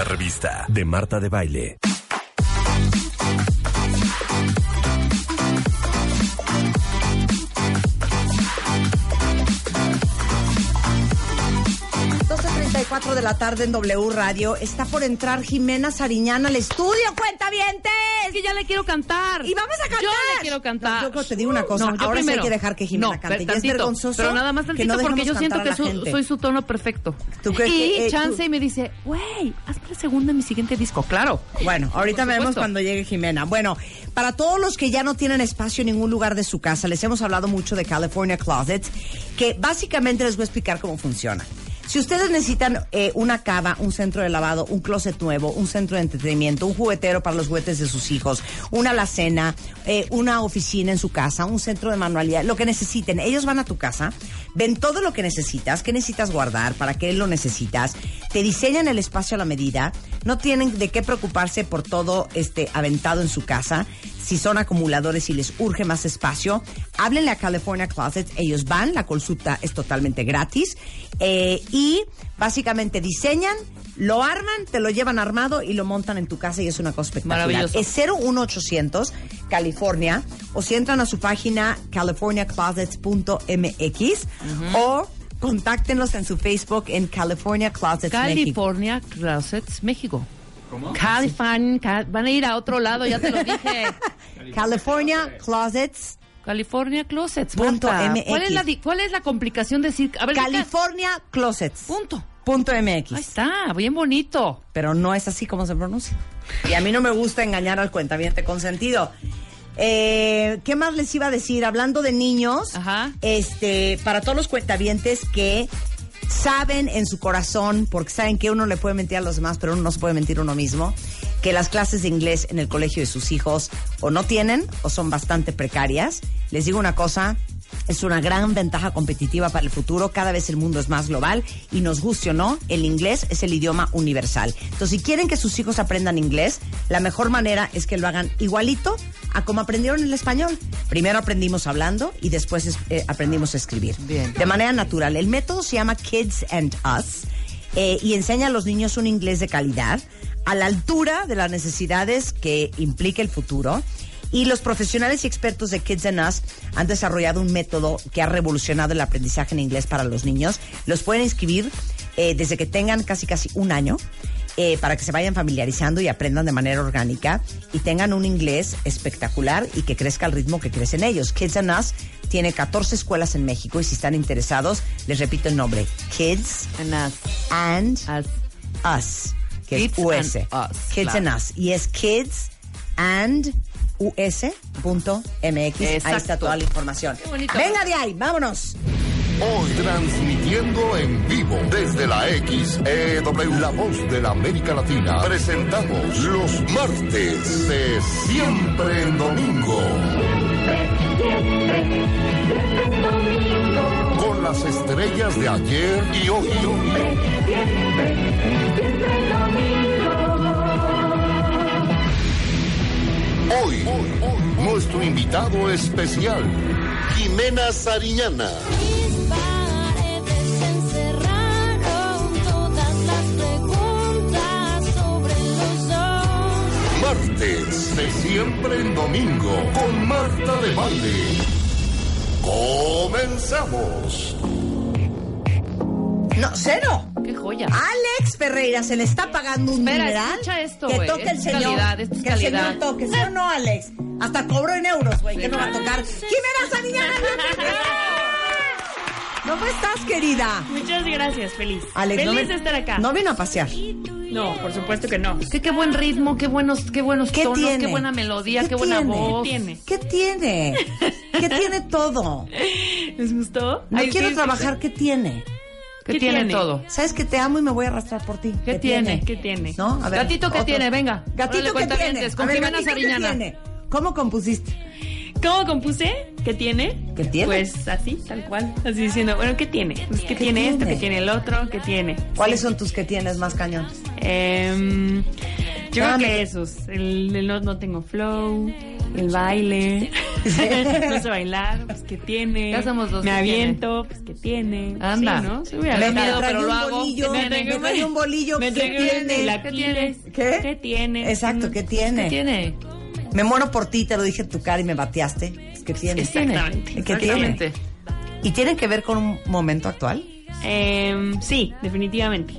Una revista de Marta de Baile. Cuatro de la tarde en W Radio. Está por entrar Jimena Sariñana al estudio. ¡Cuenta vientes! Es que ya le quiero cantar. Y vamos a cantar. Yo le quiero cantar. No, yo creo que te digo una cosa. No, yo Ahora sí hay primero. que dejar que Jimena No, cante. pero Ya es tantito, vergonzoso. Pero nada más que tantito no porque yo siento que su- soy su tono perfecto. ¿Tú crees y que, eh, Chance tú- me dice, güey, hazme la segunda en mi siguiente disco. Claro. Bueno, ahorita veremos cuando llegue Jimena. Bueno, para todos los que ya no tienen espacio en ningún lugar de su casa, les hemos hablado mucho de California Closets, que básicamente les voy a explicar cómo funciona. Si ustedes necesitan eh, una cava, un centro de lavado, un closet nuevo, un centro de entretenimiento, un juguetero para los juguetes de sus hijos, una alacena, eh, una oficina en su casa, un centro de manualidad, lo que necesiten, ellos van a tu casa, ven todo lo que necesitas, qué necesitas guardar, para qué lo necesitas, te diseñan el espacio a la medida, no tienen de qué preocuparse por todo este aventado en su casa. Si son acumuladores y les urge más espacio, háblenle a California Closet. Ellos van, la consulta es totalmente gratis. eh, y básicamente diseñan, lo arman, te lo llevan armado y lo montan en tu casa y es una cosa espectacular. Maravilloso. Es 01800 California o si entran a su página californiaclosets.mx o contáctenlos en su Facebook en California Closets México. California Closets, México. ¿Cómo? California, ca- van a ir a otro lado, ya te lo dije. California Closets California Closets. Punto. MX. ¿Cuál es, la, di- ¿Cuál es la complicación de decir? A ver, California Closets. Punto. Punto Ahí MX. está, bien bonito. Pero no es así como se pronuncia. Y a mí no me gusta engañar al cuentaviente consentido. Eh, ¿Qué más les iba a decir? Hablando de niños, Ajá. este, para todos los cuentavientes que saben en su corazón, porque saben que uno le puede mentir a los demás, pero uno no se puede mentir a uno mismo, que las clases de inglés en el colegio de sus hijos o no tienen o son bastante precarias. Les digo una cosa, es una gran ventaja competitiva para el futuro. Cada vez el mundo es más global y nos guste o no, el inglés es el idioma universal. Entonces, si quieren que sus hijos aprendan inglés, la mejor manera es que lo hagan igualito a como aprendieron el español. Primero aprendimos hablando y después es- eh, aprendimos a escribir. Bien. De manera natural. El método se llama Kids and Us eh, y enseña a los niños un inglés de calidad a la altura de las necesidades que implica el futuro. Y los profesionales y expertos de Kids and Us han desarrollado un método que ha revolucionado el aprendizaje en inglés para los niños. Los pueden inscribir eh, desde que tengan casi casi un año eh, para que se vayan familiarizando y aprendan de manera orgánica y tengan un inglés espectacular y que crezca al ritmo que crecen ellos. Kids and Us tiene 14 escuelas en México y si están interesados, les repito el nombre, Kids And us. and Us. Us, que Kids es US. and Us, Kids claro. and Us. Y es Kids and us.mx. Ahí está toda la información. Qué bonito. Venga de ahí, vámonos. Hoy transmitiendo en vivo desde la XEW, la voz de la América Latina, presentamos los martes de Siempre en Domingo. Con las estrellas de ayer y hoy. Hoy, nuestro invitado especial, Jimena Sariñana. Mis paredes encerraron todas las preguntas sobre los dos. Martes de siempre en domingo con Marta de Valle. Comenzamos. No, cero. Qué joya. Alex Ferreira se le está pagando un Espera, mineral. escucha esto, que toque el señor. calidad, esto es que el calidad. señor toque, ¿sí o no, Alex? Hasta cobró en euros, güey, que no va a tocar. ¡Jimena Sariñana! ¿Cómo estás, querida? Muchas gracias, feliz. Alex, feliz no ven- de estar acá. No vino a pasear. No, por supuesto que no. Qué, qué buen ritmo, qué buenos, qué buenos ¿Qué tonos, tiene? qué buena melodía, qué, buena tiene? voz. tiene? ¿Qué tiene? ¿Qué tiene todo? ¿Les gustó? No Ay, quiero sí, trabajar, ¿qué tiene? ¿Qué, ¿Qué tiene, tiene? todo? ¿Sabes que te amo y me voy a arrastrar por ti? ¿Qué tiene? ¿Qué tiene? ¿No? A ver, Gatito, ¿qué otro. tiene? Venga. Gatito, Órale, ¿qué cuentavientes, tiene? Con A ver, Jimena gatito, ¿qué Sariñana. tiene? ¿Cómo compusiste? ¿Cómo compuse? ¿Qué tiene? ¿Qué tiene? Pues así, tal cual. Así diciendo, bueno, ¿qué tiene? Pues, ¿Qué, ¿Qué tiene, esto? tiene? ¿Qué tiene el otro? ¿Qué tiene? ¿Cuáles son tus que tienes más cañón? Em, yo Dame. creo que esos. El, el no, no tengo flow, el baile. no sé bailar, pues ¿qué tiene? Ya somos dos, Me ¿qué aviento, pues ¿qué tiene? Anda. Sí, ¿no? Sí, Me aventar. miedo, pero un lo hago. bolillo, Me me un bolillo, Me ¿qué tiene? ¿Qué tiene? ¿Qué? ¿Qué tiene? Exacto, ¿qué ¿Qué tiene? Me muero por ti, te lo dije en tu cara y me bateaste. ¿Qué tiene? ¿Qué tiene? Exactamente. ¿Qué tiene? Exactamente. ¿Y tiene que ver con un momento actual? Em, sí, definitivamente.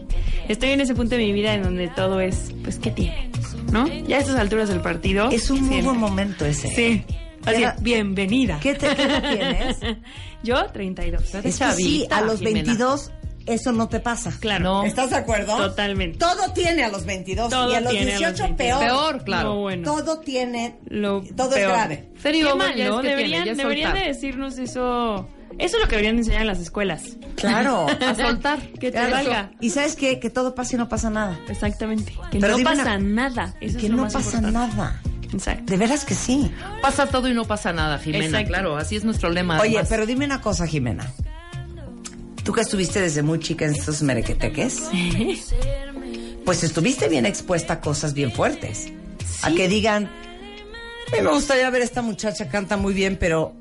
Estoy en ese punto de mi vida en donde todo es, pues, ¿qué tiene? ¿No? Ya a estas alturas del partido. Es un muy buen momento ese. Sí. Así, Era- bienvenida. ¿Qué, te, qué tienes? Yo, 32. Es que sí, a los Jimena. 22 eso no te pasa. Claro. No. ¿Estás de acuerdo? Totalmente. Todo tiene a los 22 Todo y a los tiene a los 18 22. peor. Peor, claro. No, bueno. Todo tiene, Lo todo es peor. grave. Serio, Qué mal, es Deberían, tiene, es deberían de decirnos eso. Eso es lo que deberían de enseñar en las escuelas. Claro. A soltar. Que te Claro. valga. Y sabes qué? Que todo pasa y no pasa nada. Exactamente. Que Pero no pasa una- nada. Eso que es lo no más pasa importante. nada. Exacto. De veras que sí. Pasa todo y no pasa nada, Jimena. Exacto. Claro, así es nuestro lema. Oye, además. pero dime una cosa, Jimena. Tú que estuviste desde muy chica en estos merequeteques, pues estuviste bien expuesta a cosas bien fuertes. A que digan, "A mí me gustaría ver a esta muchacha canta muy bien, pero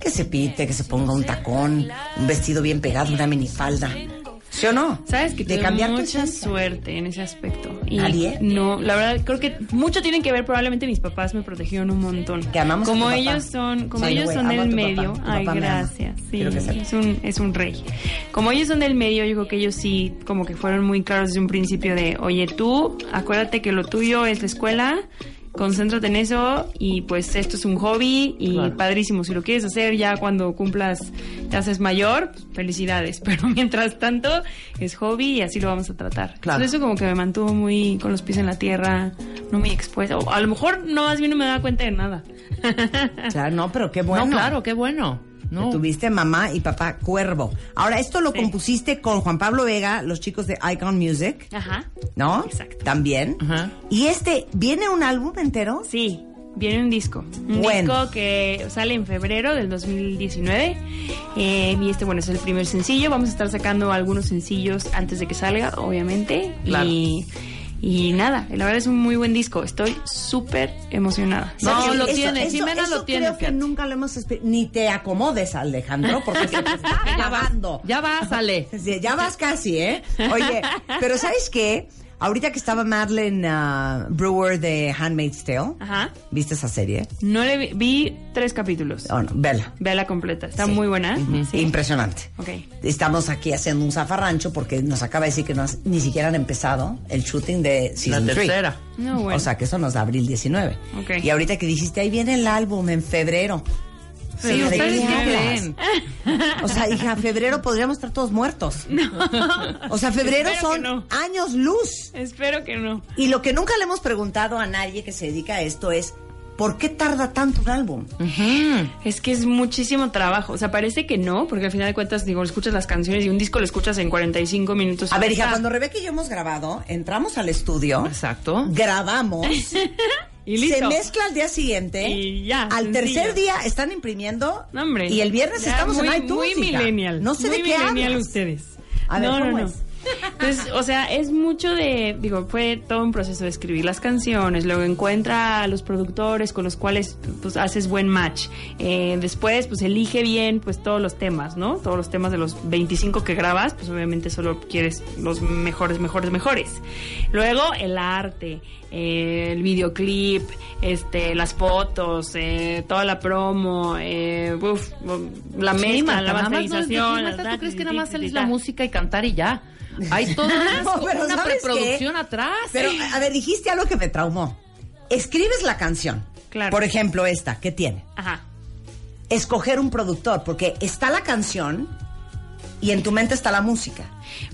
que se pite, que se ponga un tacón, un vestido bien pegado, una minifalda. ¿Sí o no? Sabes que de cambiar mucha suerte en ese aspecto. Y ¿Nadie? No, la verdad creo que mucho tienen que ver. Probablemente mis papás me protegieron un montón. Que amamos a como papá. ellos son, como Sí, ellos son a del papá. medio. Ay, gracias. Sí, es un es un rey. Como ellos son del medio, yo creo que ellos sí como que fueron muy claros desde un principio de, oye tú, acuérdate que lo tuyo es la escuela. Concéntrate en eso y pues esto es un hobby y Claro. padrísimo. Si lo quieres hacer ya cuando cumplas, te haces mayor, pues, felicidades. Pero mientras tanto es hobby y así lo vamos a tratar. Claro. Entonces eso como que me mantuvo muy con los pies en la tierra, no muy expuesta. O a lo mejor no, más bien no me daba cuenta de nada. Claro, no, pero qué bueno. No, claro, qué bueno. No. Tuviste mamá y papá cuervo. Ahora, esto lo Sí. compusiste con Juan Pablo Vega, los chicos de Icon Music, Ajá. ¿no? Exacto. También. Ajá. Y este, ¿viene un álbum entero? Sí, viene un disco. Un Bueno. disco que sale en febrero del 2019. Eh, y este, bueno, es el primer sencillo. Vamos a estar sacando algunos sencillos antes de que salga, obviamente. Claro. Y, y nada, la verdad es un muy buen disco. Estoy súper emocionada. No, lo tiene, Jimena eso lo tiene, Creo que nunca lo hemos Ni te acomodes, Alejandro, porque se te está acabando. Ya va, sale. Sí, ya vas casi, ¿eh? Oye, pero ¿sabes qué? Ahorita que estaba Madeleine ah, Brewer de Handmaid's Tale, Ajá. ¿viste esa serie? No le vi, vi tres capítulos. Oh, no, vela. Vela completa. Está Sí. muy buena. Sí. Impresionante. Ok. Estamos aquí haciendo un zafarrancho porque nos acaba de decir que no has- ni siquiera han empezado el shooting de Season La 3. tercera. No, bueno. O sea, que eso nos da abril 19. Ok. Y ahorita que dijiste, ahí viene el álbum en febrero. Sí, ¿de ¿ustedes qué creen? O sea, hija, febrero podríamos estar todos muertos. O sea, febrero Espero que son no. años luz. Espero que no. Y lo que nunca le hemos preguntado a nadie que se dedica a esto es, ¿por qué tarda tanto un álbum? Es que es muchísimo trabajo. O sea, parece que no, porque al final de cuentas, digo, escuchas las canciones y un disco lo escuchas en 45 minutos. A ver, hija, cuando Rebeca y yo hemos grabado, entramos al estudio, Exacto. grabamos, Y listo. se mezcla al día siguiente, Y ya, al sencillo. tercer día están imprimiendo No, hombre. y el viernes Ya estamos muy, en iTunes. Muy hija. millennial. No sé muy de qué millennial hablas. ustedes. A ver, no, ¿cómo no, no. es? Entonces, o sea, es mucho de, digo, fue todo un proceso de escribir las canciones, luego encuentra a los productores con los cuales pues haces buen match. Eh, después, pues elige bien pues todos los temas, ¿no? Todos los temas de los 25 que grabas, pues obviamente solo quieres los mejores, mejores, mejores. Luego el arte, eh, el videoclip, este, las fotos, eh, toda la promo, eh, uf, la Sí, mezcla, la no- masterización. Marta, ¿Tú crees que nada más es la música y cantar y ya? Hay toda una, No, pero una ¿sabes preproducción qué? atrás. Pero, a ver, dijiste algo que me traumó. Escribes la canción. Claro. Por ejemplo, esta, ¿qué tiene? Ajá. Escoger un productor, porque está la canción y en tu mente está la música.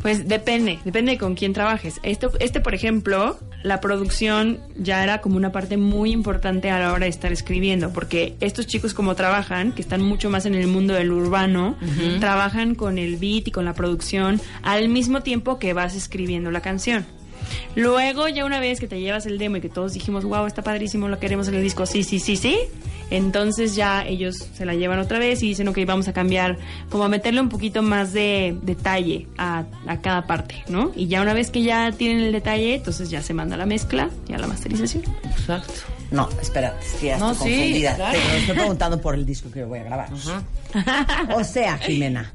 Pues depende, depende con quién trabajes. Esto, este, por ejemplo, la producción ya era como una parte muy importante a la hora de estar escribiendo, porque estos chicos como trabajan, que están mucho más en el mundo del urbano, trabajan con el beat y con la producción al mismo tiempo que vas escribiendo la canción. Luego, ya una vez que te llevas el demo y que todos dijimos, wow, está padrísimo, lo queremos en el disco, sí, sí, sí, sí, entonces ya ellos se la llevan otra vez y dicen, ok, vamos a cambiar, como a meterle un poquito más de detalle a, a cada parte, ¿no? Y ya una vez que ya tienen el detalle, entonces ya se manda la mezcla y a la masterización. Exacto. No, espérate, es que ya No, estoy sí, confundida. claro. Pero estoy preguntando por el disco que voy a grabar. O sea, Jimena,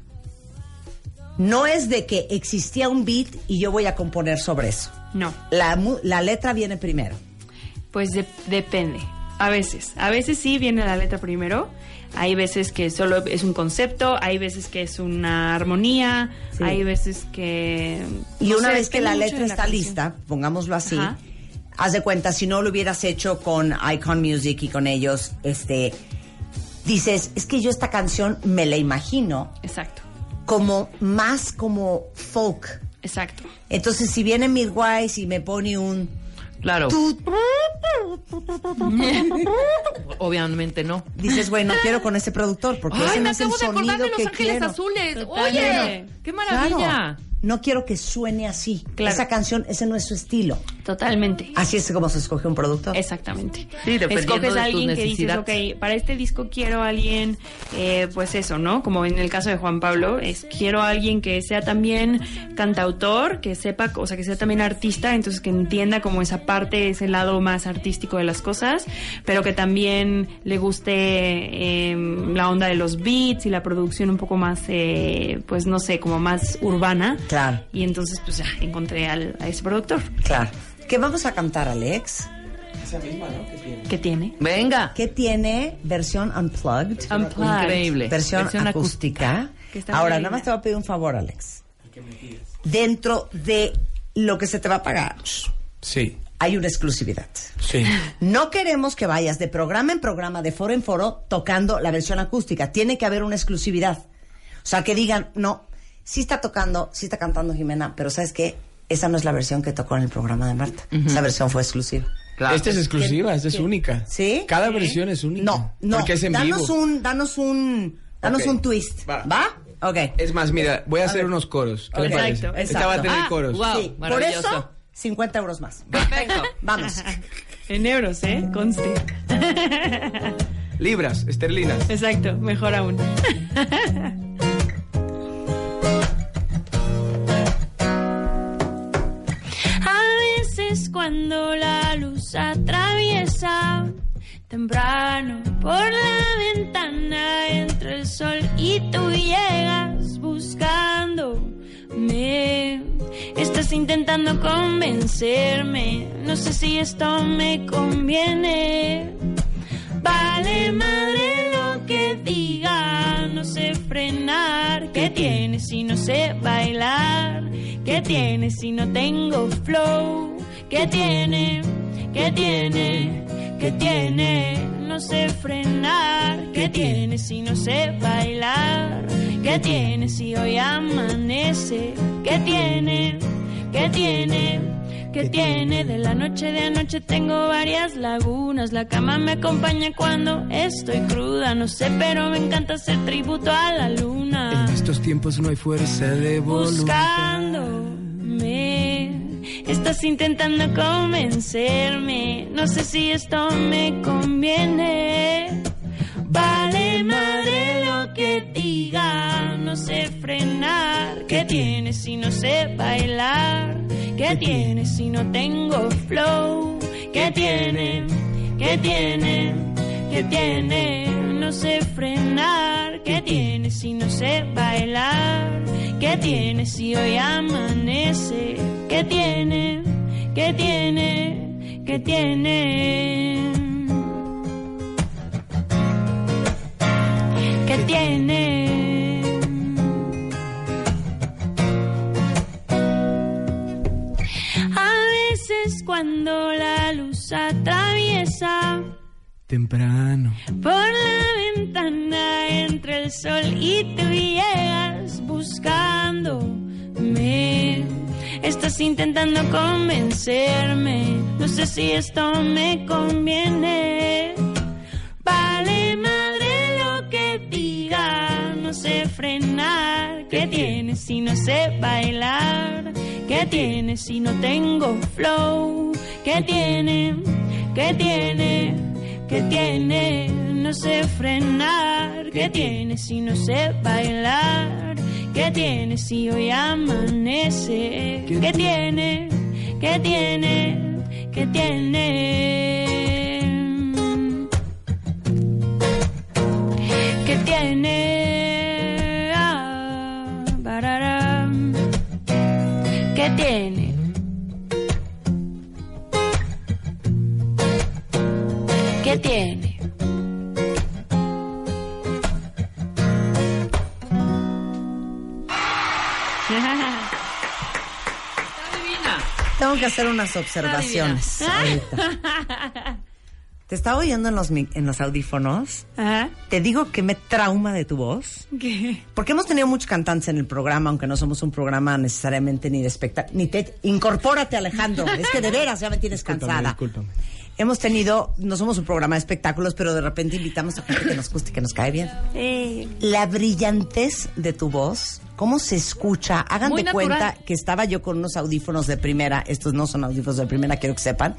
no es de que existía un beat y yo voy a componer sobre eso. No, La, mu- la letra viene primero. pues de- depende. A veces, a veces sí viene la letra primero. Hay veces que solo es un concepto, hay veces que es una armonía, Sí. hay veces que... Y una sé, vez que la letra la está canción. lista, pongámoslo así, Ajá. haz de cuenta, si no lo hubieras hecho con Icon Music y con ellos, este, dices, es que yo esta canción me la imagino Exacto, como más como folk. Exacto. Entonces, si viene Midwise y me pone un Claro. Obviamente no. dices, bueno, quiero con ese productor porque Ay, ese me no es el acabo de acordar de Los que Ángeles quiero. Azules. Totalmente. Oye, qué maravilla. Claro. No quiero que suene así. Claro. Esa canción, ese no es su estilo. Totalmente. Así es como se escoge un productor. Exactamente. Sí, Escoges de a tus alguien que dices, ok, para este disco quiero a alguien, eh, pues eso, ¿no? Como en el caso de Juan Pablo, es quiero a alguien que sea también cantautor, que sepa, o sea, que sea también artista, entonces que entienda como esa parte, ese lado más artístico de las cosas, pero que también le guste eh, la onda de los beats y la producción un poco más, eh, pues no sé, como más urbana. Claro. Y entonces, pues ya encontré al- a ese productor. Claro. ¿Qué vamos a cantar, Alex? que tiene? Venga. ¿Qué tiene versión unplugged? Unplugged. Increíble. Versión, acústica. Ahora, nada más te voy a pedir un favor, Alex. Dentro de lo que se te va a pagar, Sí, hay una exclusividad. sí. No queremos que vayas de programa en programa, de foro en foro, tocando la versión acústica. Tiene que haber una exclusividad. O sea, que digan, no, sí está tocando, sí está cantando Jimena, pero ¿sabes qué? Esa no es la versión que tocó en el programa de Marta. Esa versión fue exclusiva. Claro. Esta es exclusiva, esta es única. ¿Sí? Cada versión es única. No, no. Porque es en danos vivo. un, danos un, danos un twist. Va. ¿Va? Ok. Es más, mira, voy a, hacer unos coros. ¿Qué le parece? Exacto, Esta va a tener Ah, coros. wow. Sí, por maravilloso. eso, 50 euros más. Perfecto. Vamos. En euros, ¿eh? Conste. Libras, esterlinas. Exacto, mejor aún. cuando la luz atraviesa temprano por la ventana entre el sol y tú llegas buscándome. Estás intentando convencerme, no sé si esto me conviene. Vale madre lo que diga, no sé frenar. ¿Qué tiene si no sé bailar? ¿Qué tiene si no tengo flow? ¿Qué tiene? ¿Qué tiene? ¿Qué tiene? No sé frenar. ¿Qué tiene si no sé bailar? ¿Qué tiene si hoy amanece? ¿Qué tiene? ¿Qué tiene? ¿Qué tiene? De la noche de anoche tengo varias lagunas. La cama me acompaña cuando estoy cruda. No sé, pero me encanta hacer tributo a la luna. En estos tiempos no hay fuerza de voluntad. Estás intentando convencerme. No sé si esto me conviene. Vale madre lo lo que diga. No sé frenar. ¿Qué tiene si no sé bailar? ¿Qué tiene si no tengo flow? ¿Qué tiene? ¿Qué tiene? ¿Qué tiene? No sé frenar. ¿Qué tiene si no sé bailar? ¿Qué tiene si hoy amanece? ¿Qué tiene? ¿Qué tiene? ¿Qué tiene? ¿Qué tiene? A veces cuando la luz atraviesa Temprano. por la ventana entre el sol y tú llegas buscándome. Estás intentando convencerme. No sé si esto me conviene. Vale madre lo que diga. No sé frenar. ¿Qué tiene si no sé bailar? ¿Qué tiene si no tengo flow? ¿Qué tiene? ¿Qué tiene? ¿Qué tiene? No sé frenar. ¿Qué tiene si no sé bailar? ¿Qué tiene si hoy amanece? ¿Qué tiene? ¿Qué tiene? ¿Qué tiene? ¿Qué tiene? Ah. ¿Qué tiene? ¿Qué tiene? Tengo que hacer unas observaciones ahorita. Te estaba oyendo en los, en los audífonos. Ajá. Te digo que me trauma de tu voz. ¿Qué? Porque hemos tenido muchos cantantes en el programa, aunque no somos un programa necesariamente ni de espectáculo. Ni te. Incorpórate, Alejandro. Es que de veras ya me tienes Discúlpame, cansada. discúlpame. Hemos tenido, no somos un programa de espectáculos, pero de repente invitamos a gente que nos guste y que nos cae bien. Eh, La brillantez de tu voz, cómo se escucha. Hagan de cuenta que estaba yo con unos audífonos de primera, estos no son audífonos de primera, quiero que sepan,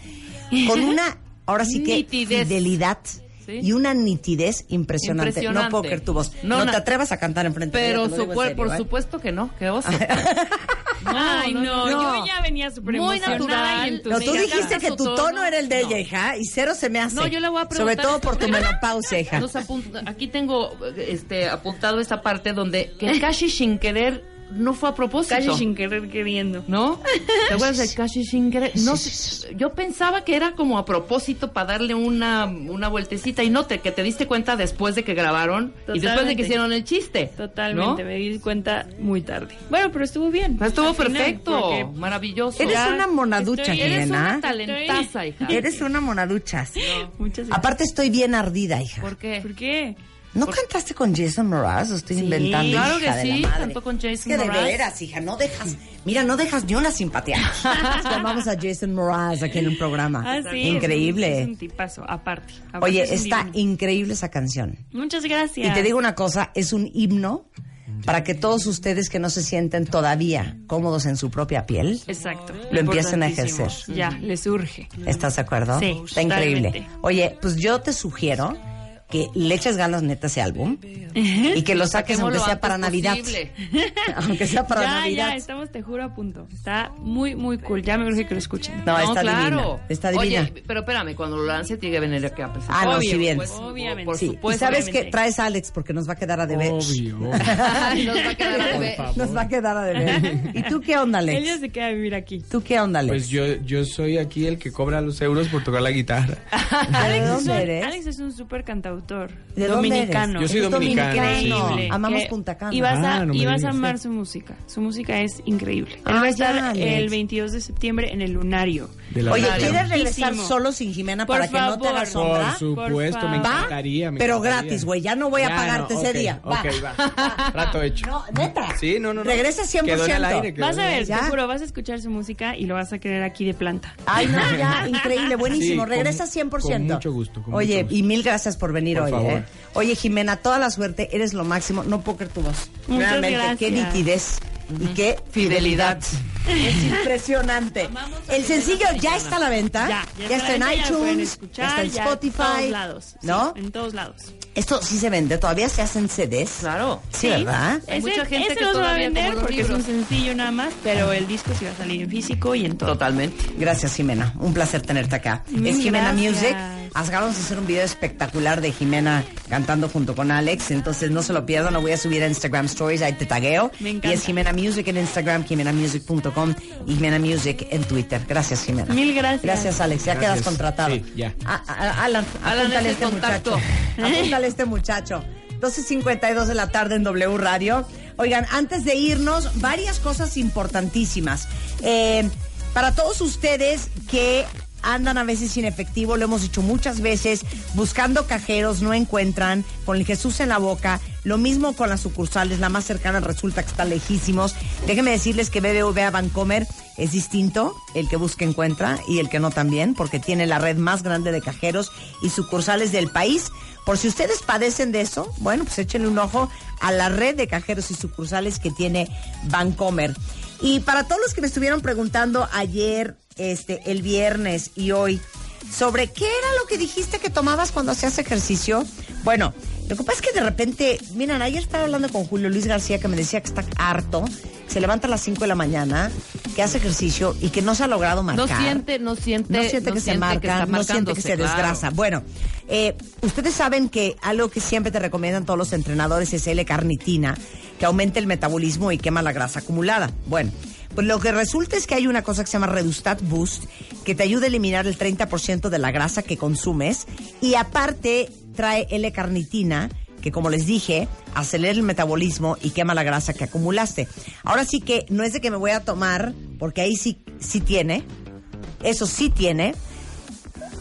con una, ahora sí que, Nitidez. fidelidad. Sí. Y una nitidez impresionante. Impresionante. No puedo creer tu voz. No, No, te atrevas a cantar enfrente de ella, Pero su serio, por ¿eh? supuesto que no, qué oso. Ay, no, yo ya venía súper Muy emocionada natural. No, tú dijiste que tu tono, era el de ella, No. hija, y cero se me hace. No, yo le voy a Sobre preguntar todo esto. por tu menopausia, hija. Aquí tengo este apuntado esta parte donde que casi sin querer no fue a propósito. casi sin querer queriendo. ¿No? ¿Te acuerdas del casi sin querer? No, sé, yo pensaba que era como a propósito para darle una, una vueltecita y no te, que te diste cuenta después de que grabaron y después de que hicieron el chiste. Totalmente, ¿no? me di cuenta muy tarde. Bueno, pero estuvo bien. Estuvo Al final, perfecto, porque maravilloso. Eres una monaducha, estoy- Eres una talentaza, hija. Eres una monaducha. Muchas gracias. Aparte estoy bien ardida, hija. ¿Por qué? ¿Por qué? ¿No cantaste con Jason Mraz? ¿O estoy Sí, inventando, claro hija que sí, cantó con Jason Es que de Mraz. veras, hija, no dejas... Mira, no dejas ni una simpatía. Llamamos a Jason Mraz aquí en un programa. Ah, sí. Increíble. Es un, es un tipazo, aparte. Aparte Oye, es está divino. increíble esa canción. Muchas gracias. Y te digo una cosa, es un himno para que todos ustedes que no se sienten todavía cómodos en su propia piel, Exacto. Lo empiecen a ejercer. Ya, les urge. ¿estás de acuerdo? Sí, Está increíble. totalmente. Oye, pues yo te sugiero que le eches ganas neta a ese álbum y que lo saques aunque sea para Navidad. aunque sea para ya, Navidad. ya, estamos, te juro, a punto. Está muy, muy cool. Ya me urge que lo escuchen. No, No, está claro. divina. Está divina. Oye, pero espérame, cuando lo lance tiene que venir aquí a presentar. Ah, no, Obvio, sí bien. pues, obviamente. Por Sí, y supuesto. sabes que traes a Alex porque nos va a quedar a deber. Obvio. Nos va a quedar a deber. Nos va a quedar a deber. ¿Y tú qué onda, Alex? se queda a vivir aquí. ¿Tú qué onda, Alex? Pues yo, yo soy aquí el que cobra los euros por tocar la guitarra. ¿De Alex, es dónde eres? Alex es un súper cantautor. ¿De dónde dominicano. eres? Yo soy Es dominicano, Increíble. sí. Amamos Punta Cana. Y vas, a, Ah, no me y vas a digas. amar su música. Su música es increíble. Él Ah, va a estar el 22 de septiembre en el Lunario. De la Oye, radio. ¿quieres regresar solo sin Jimena Por para que no te haga favor. sombra? Por supuesto, me Por encantaría. me Pero encantaría. gratis, güey. Ya no voy a Ya, pagarte no, ese ok, día. Va. Ok, va. Trato hecho. No, neta. Sí, no, no, no. Regresa 100%. Quedó en el aire, quedó Vas a ver, aire. Ya. te juro, vas a escuchar su música y lo vas a querer aquí de planta. Ay, no, ya, increíble, buenísimo. Regresa con- 100%. con mucho gusto, Oye, y mil gracias por venir Por hoy, favor. ¿eh? Oye, Jimena, toda la suerte, eres lo máximo. No puedo creer tu voz. Muchas Realmente, qué gracias. nitidez. y qué fidelidad. Es impresionante. El sencillo ya está a la venta. Ya, Ya, está en iTunes, escuchar, ya está en ya Spotify. En todos lados. sí, ¿No? en todos lados. Esto sí se vende. Todavía se hacen CDs. Claro. Sí, ¿verdad? Hay mucha gente ese que no se va a todavía vender los porque es un sencillo nada más, pero el disco sí va a salir en físico y en todo. Totalmente. Gracias, Jimena. Un placer tenerte acá. Es Jimena gracias. Music. Acabamos de hacer un video espectacular de Jimena cantando junto con Alex. Entonces no se lo pierdan. Lo voy a subir a Instagram Stories. Ahí te tagueo. Me y encanta. es Jimena Music en Instagram, jimenamusic.com y Jimena Music en Twitter. Gracias, Jimena. Mil gracias. Gracias, Alex. Ya Gracias. quedas contratado. Sí, ya. A- Alan, Alan, apúntale este contacto. muchacho. Apúntale este muchacho. 12.52 de la tarde en W Radio. Oigan, antes de irnos, varias cosas importantísimas. Eh, para todos ustedes que andan a veces sin efectivo, lo hemos dicho muchas veces, buscando cajeros, no encuentran, con el Jesús en la boca, lo mismo con las sucursales, la más cercana resulta que está lejísimos. Déjenme decirles que BBVA Bancomer es distinto, el que busca encuentra y el que no también, porque tiene la red más grande de cajeros y sucursales del país. Por si ustedes padecen de eso, bueno, pues échenle un ojo a la red de cajeros y sucursales que tiene Bancomer. Y para todos los que me estuvieron preguntando ayer, este, el viernes y hoy, sobre qué era lo que dijiste que tomabas cuando hacías ejercicio, bueno, lo que pasa es que de repente, miren, ayer estaba hablando con Julio Luis García que me decía que está harto, se levanta a las 5 de la mañana, que hace ejercicio y que no se ha logrado marcar. No siente, no siente, No siente que se marca, no siente que se claro. desgrasa. Bueno, eh, ustedes saben que algo que siempre te recomiendan todos los entrenadores es L-carnitina, que aumenta el metabolismo y quema la grasa acumulada. Bueno, pues lo que resulta es que hay una cosa que se llama Redustat Boost, que te ayuda a eliminar el 30% de la grasa que consumes y aparte trae L-carnitina, que como les dije, acelera el metabolismo y quema la grasa que acumulaste. Ahora sí que no es de que me voy a tomar, porque ahí sí, sí tiene, eso sí tiene,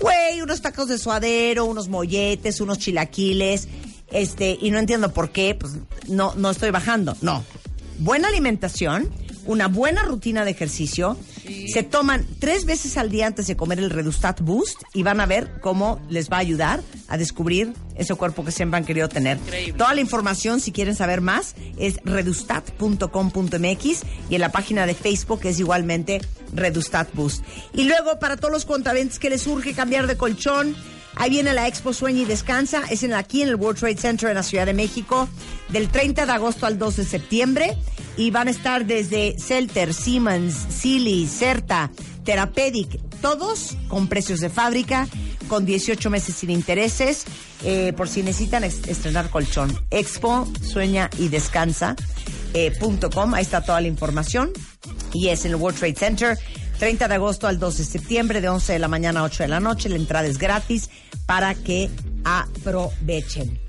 güey, unos tacos de suadero, unos molletes, unos chilaquiles, este, y no entiendo por qué, pues no, no estoy bajando. No. Buena alimentación, una buena rutina de ejercicio. Se toman tres veces al día antes de comer el Redustat Boost y van a ver cómo les va a ayudar a descubrir ese cuerpo que siempre han querido tener. Toda la información, si quieren saber más, es redustat.com.mx y en la página de Facebook es igualmente Redustat Boost. Y luego, para todos los contraventes que les urge cambiar de colchón, Ahí viene la Expo Sueña y Descansa, es en, aquí en el World Trade Center en la Ciudad de México, del 30 de agosto al 2 de septiembre. Y van a estar desde Celter, Siemens, Silly, Certa, Therapeutic, todos con precios de fábrica, con 18 meses sin intereses, eh, por si necesitan estrenar colchón. Expo Sueña y Descansa. eh, punto com, ahí está toda la información. Y es en el World Trade Center. 30 de agosto al 2 de septiembre, de 11 de la mañana a 8 de la noche. La entrada es gratis para que aprovechen.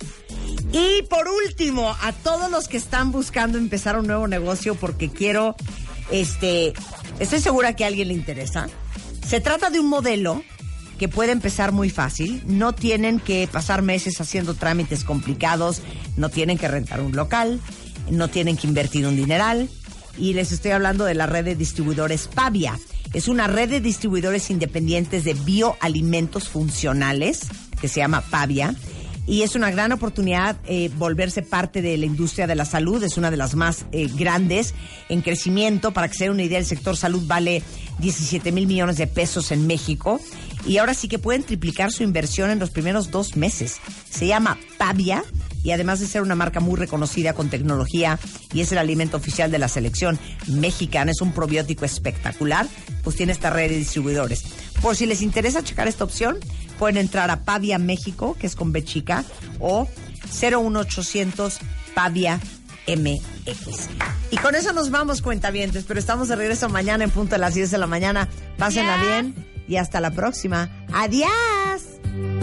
Y por último, a todos los que están buscando empezar un nuevo negocio porque quiero, este, estoy segura que a alguien le interesa. Se trata de un modelo que puede empezar muy fácil. No tienen que pasar meses haciendo trámites complicados, no tienen que rentar un local, no tienen que invertir un dineral. Y les estoy hablando de la red de distribuidores Pavia. Es una red de distribuidores independientes de bioalimentos funcionales que se llama Pavia y es una gran oportunidad eh, volverse parte de la industria de la salud, es una de las más eh, grandes en crecimiento. Para que se una idea, el sector salud vale 17 mil millones de pesos en México y ahora sí que pueden triplicar su inversión en los primeros dos meses. Se llama Pavia y además de ser una marca muy reconocida con tecnología y es el alimento oficial de la selección mexicana, es un probiótico espectacular, pues tiene esta red de distribuidores. Por si les interesa checar esta opción, pueden entrar a Pavia México, que es con B chica, o 01800 Pavia MX. Y con eso nos vamos, cuentavientes, pero estamos de regreso mañana en punto de las 10 de la mañana. Pásenla bien y hasta la próxima. ¡Adiós!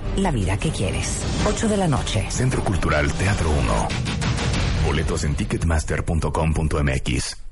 la vida que quieres. 8 de la noche. Centro Cultural Teatro 1. Boletos en ticketmaster.com.mx.